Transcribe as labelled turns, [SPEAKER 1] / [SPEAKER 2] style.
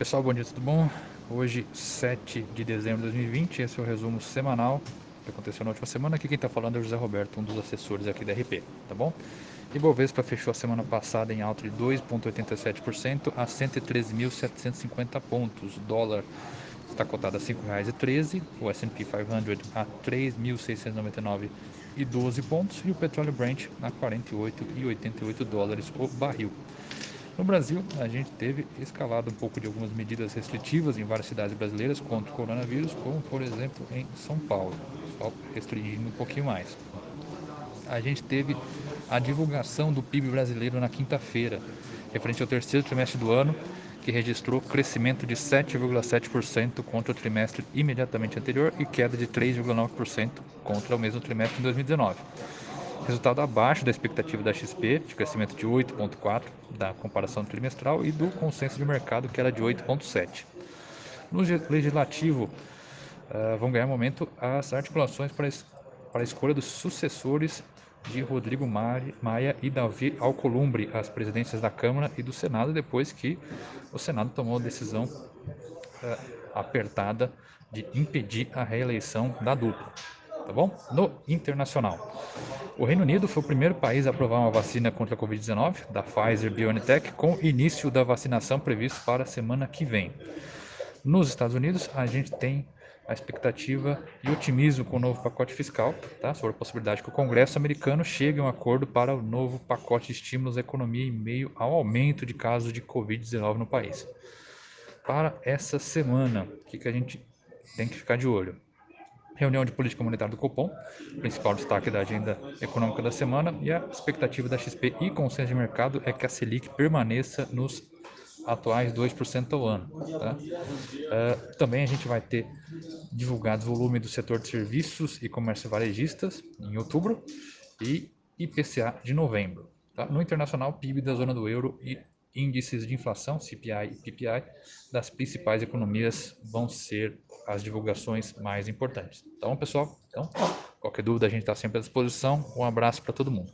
[SPEAKER 1] Pessoal, bom dia, tudo bom? Hoje, 7 de dezembro de 2020, esse é o resumo semanal que aconteceu na última semana. Aqui quem está falando é o José Roberto, um dos assessores aqui da RP, tá bom? Ibovespa fechou a semana passada em alta de 2,87% a 113.750 pontos. O dólar está cotado a R$ 5,13, o S&P 500 a 3.699,12 pontos e o petróleo Brent a 48,88 dólares o barril. No Brasil, a gente teve escalado um pouco de algumas medidas restritivas em várias cidades brasileiras contra o coronavírus, como por exemplo em São Paulo, só restringindo um pouquinho mais. A gente teve a divulgação do PIB brasileiro na quinta-feira, referente ao terceiro trimestre do ano, que registrou crescimento de 7,7% contra o trimestre imediatamente anterior e queda de 3,9% contra o mesmo trimestre de 2019. Resultado abaixo da expectativa da XP, de crescimento de 8,4% da comparação trimestral e do consenso de mercado, que era de 8,7%. No legislativo, uh, vão ganhar momento as articulações para, para a escolha dos sucessores de Rodrigo Maia e Davi Alcolumbre às presidências da Câmara e do Senado, depois que o Senado tomou a decisão uh, apertada de impedir a reeleição da dupla. Tá bom? No internacional. O Reino Unido foi o primeiro país a aprovar uma vacina contra a Covid-19, da Pfizer BioNTech, com início da vacinação previsto para a semana que vem. Nos Estados Unidos, a gente tem a expectativa e otimismo com o novo pacote fiscal, tá? sobre a possibilidade que o Congresso americano chegue a um acordo para o novo pacote de estímulos à economia em meio ao aumento de casos de Covid-19 no país. Para essa semana, o que, que a gente tem que ficar de olho? Reunião de política monetária do Copom, principal destaque da agenda econômica da semana, e a expectativa da XP e consenso de mercado é que a Selic permaneça nos atuais 2% ao ano. Tá? Uh, também a gente vai ter divulgados volume do setor de serviços e comércio varejistas em outubro e IPCA de novembro. Tá? No internacional, PIB da zona do euro e índices de inflação, CPI e PPI, das principais economias vão ser as divulgações mais importantes. Então, pessoal, então, qualquer dúvida a gente está sempre à disposição. Um abraço para todo mundo.